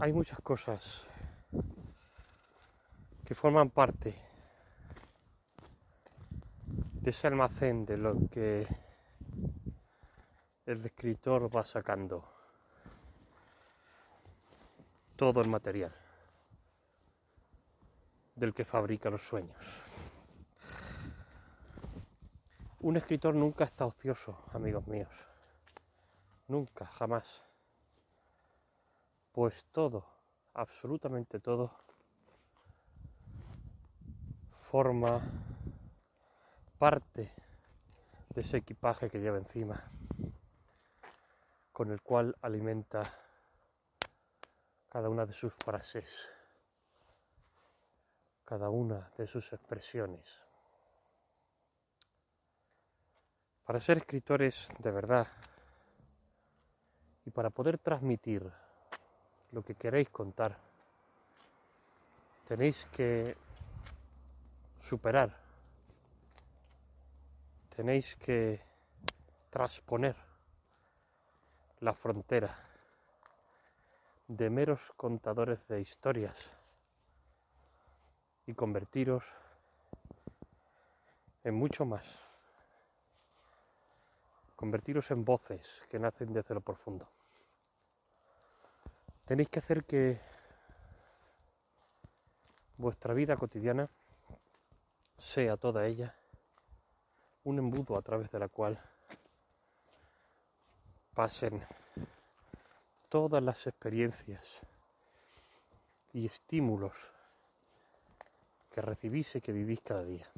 hay muchas cosas que forman parte de ese almacén de lo que el escritor va sacando todo el material del que fabrica los sueños. Un escritor nunca está ocioso, amigos míos. Nunca, jamás pues todo, absolutamente todo, forma parte de ese equipaje que lleva encima, con el cual alimenta cada una de sus frases, cada una de sus expresiones. Para ser escritores de verdad y para poder transmitir lo que queréis contar. Tenéis que superar, tenéis que transponer la frontera de meros contadores de historias y convertiros en mucho más. Convertiros en voces que nacen desde lo profundo. Tenéis que hacer que vuestra vida cotidiana sea toda ella un embudo a través de la cual pasen todas las experiencias y estímulos que recibís y que vivís cada día.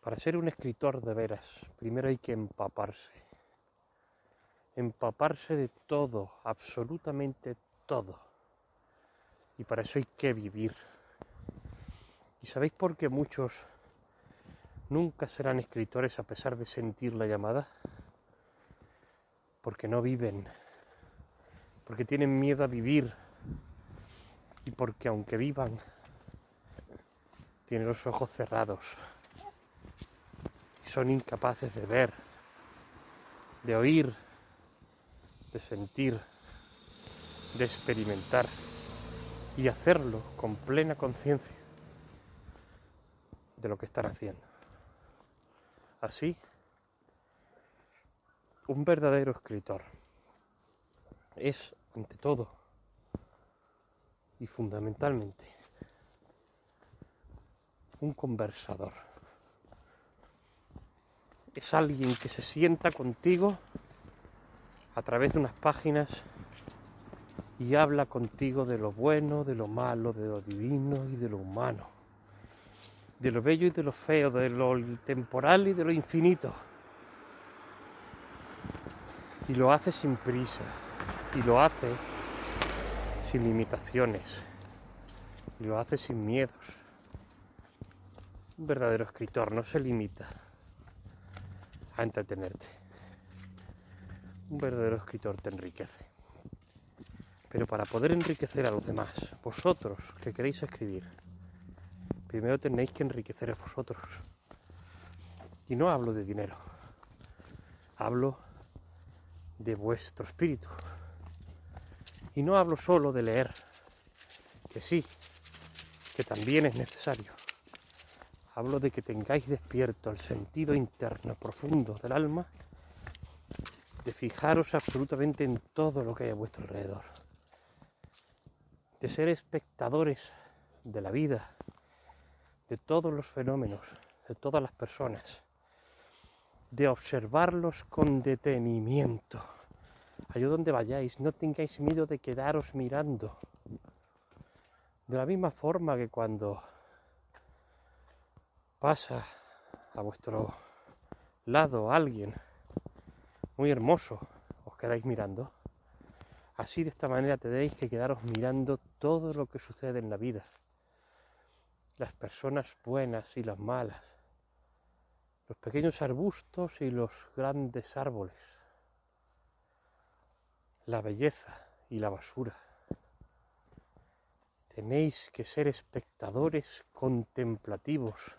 Para ser un escritor de veras, primero hay que empaparse empaparse de todo, absolutamente todo. Y para eso hay que vivir. ¿Y sabéis por qué muchos nunca serán escritores a pesar de sentir la llamada? Porque no viven, porque tienen miedo a vivir y porque aunque vivan, tienen los ojos cerrados y son incapaces de ver, de oír, de sentir, de experimentar y hacerlo con plena conciencia de lo que están haciendo. Así, un verdadero escritor es, ante todo y fundamentalmente, un conversador. Es alguien que se sienta contigo a través de unas páginas y habla contigo de lo bueno, de lo malo, de lo divino y de lo humano, de lo bello y de lo feo, de lo temporal y de lo infinito. Y lo hace sin prisa, y lo hace sin limitaciones, y lo hace sin miedos. Un verdadero escritor no se limita a entretenerte un verdadero escritor te enriquece. Pero para poder enriquecer a los demás, vosotros que queréis escribir, primero tenéis que enriquecer a vosotros. Y no hablo de dinero, hablo de vuestro espíritu. Y no hablo solo de leer, que sí, que también es necesario. Hablo de que tengáis despierto el sentido interno profundo del alma de fijaros absolutamente en todo lo que hay a vuestro alrededor, de ser espectadores de la vida, de todos los fenómenos, de todas las personas, de observarlos con detenimiento. Allá donde vayáis, no tengáis miedo de quedaros mirando. De la misma forma que cuando pasa a vuestro lado alguien muy hermoso, os quedáis mirando. Así de esta manera tenéis que quedaros mirando todo lo que sucede en la vida. Las personas buenas y las malas. Los pequeños arbustos y los grandes árboles. La belleza y la basura. Tenéis que ser espectadores contemplativos.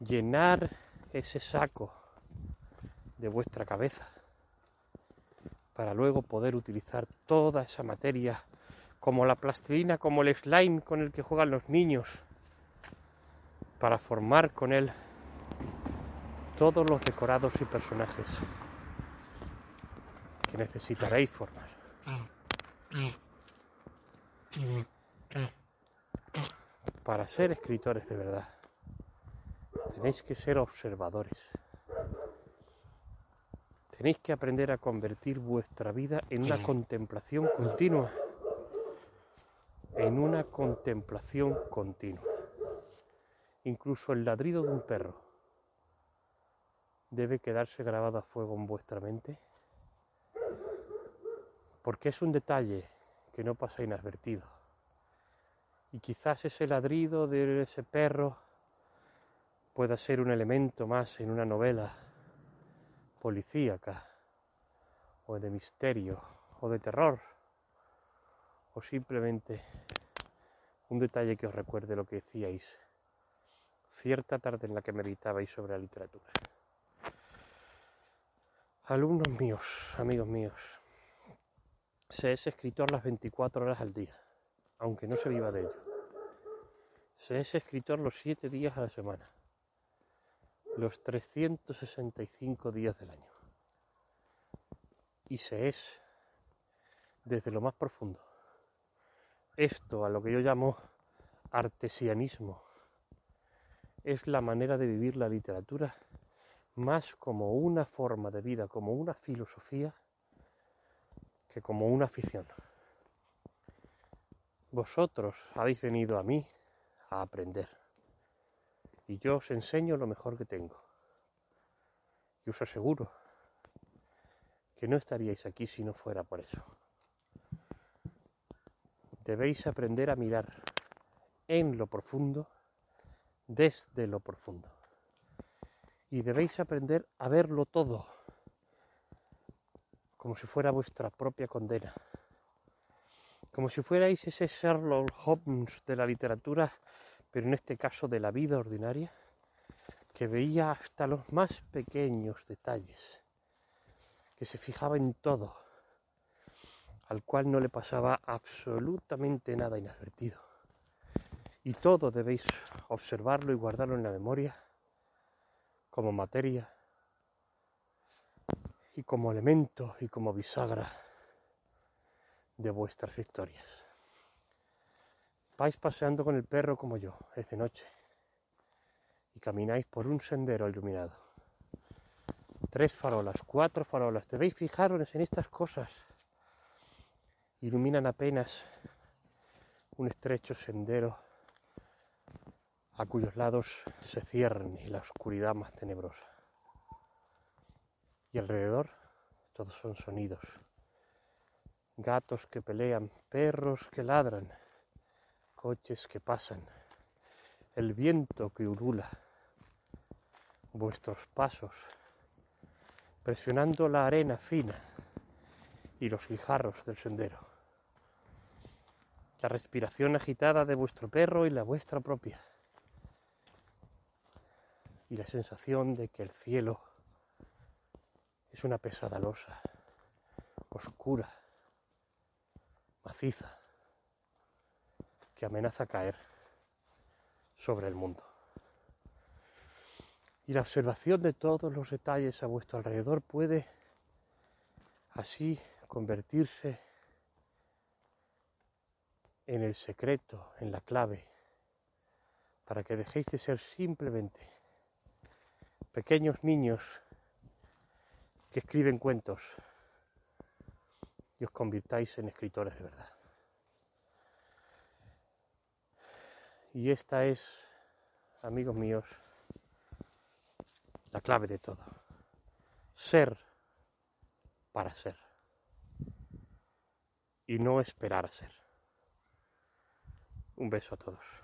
Llenar ese saco de vuestra cabeza para luego poder utilizar toda esa materia como la plastilina, como el slime con el que juegan los niños, para formar con él todos los decorados y personajes que necesitaréis formar. Para ser escritores de verdad, tenéis que ser observadores. Tenéis que aprender a convertir vuestra vida en una contemplación continua. En una contemplación continua. Incluso el ladrido de un perro debe quedarse grabado a fuego en vuestra mente porque es un detalle que no pasa inadvertido. Y quizás ese ladrido de ese perro pueda ser un elemento más en una novela policíaca, o de misterio, o de terror, o simplemente un detalle que os recuerde lo que decíais cierta tarde en la que meditabais sobre la literatura. Alumnos míos, amigos míos, se es escritor las 24 horas al día, aunque no se viva de ello. Se es escritor los 7 días a la semana, los 365 días del año. Y se es desde lo más profundo. Esto a lo que yo llamo artesianismo es la manera de vivir la literatura más como una forma de vida, como una filosofía que como una afición. Vosotros habéis venido a mí a aprender y yo os enseño lo mejor que tengo. Y os aseguro que no estaríais aquí si no fuera por eso. Debéis aprender a mirar en lo profundo, desde lo profundo. Y debéis aprender a verlo todo como si fuera vuestra propia condena, como si fuerais ese Sherlock Holmes de la literatura, pero en este caso de la vida ordinaria, que veía hasta los más pequeños detalles, que se fijaba en todo, al cual no le pasaba absolutamente nada inadvertido. Y todo debéis observarlo y guardarlo en la memoria como materia y como elemento y como bisagra de vuestras historias. Vais paseando con el perro como yo, es de noche, y camináis por un sendero iluminado. Tres farolas, cuatro farolas, debéis fijaros en estas cosas. Iluminan apenas un estrecho sendero a cuyos lados se cierne la oscuridad más tenebrosa. Y alrededor todos son sonidos. Gatos que pelean, perros que ladran, coches que pasan, el viento que urula, vuestros pasos, presionando la arena fina y los guijarros del sendero, la respiración agitada de vuestro perro y la vuestra propia, y la sensación de que el cielo es una pesada losa, oscura, maciza, amenaza caer sobre el mundo. Y la observación de todos los detalles a vuestro alrededor puede así convertirse en el secreto, en la clave, para que dejéis de ser simplemente pequeños niños que escriben cuentos y os convirtáis en escritores de verdad. Y esta es, amigos míos, la clave de todo. Ser para ser. Y no esperar a ser. Un beso a todos.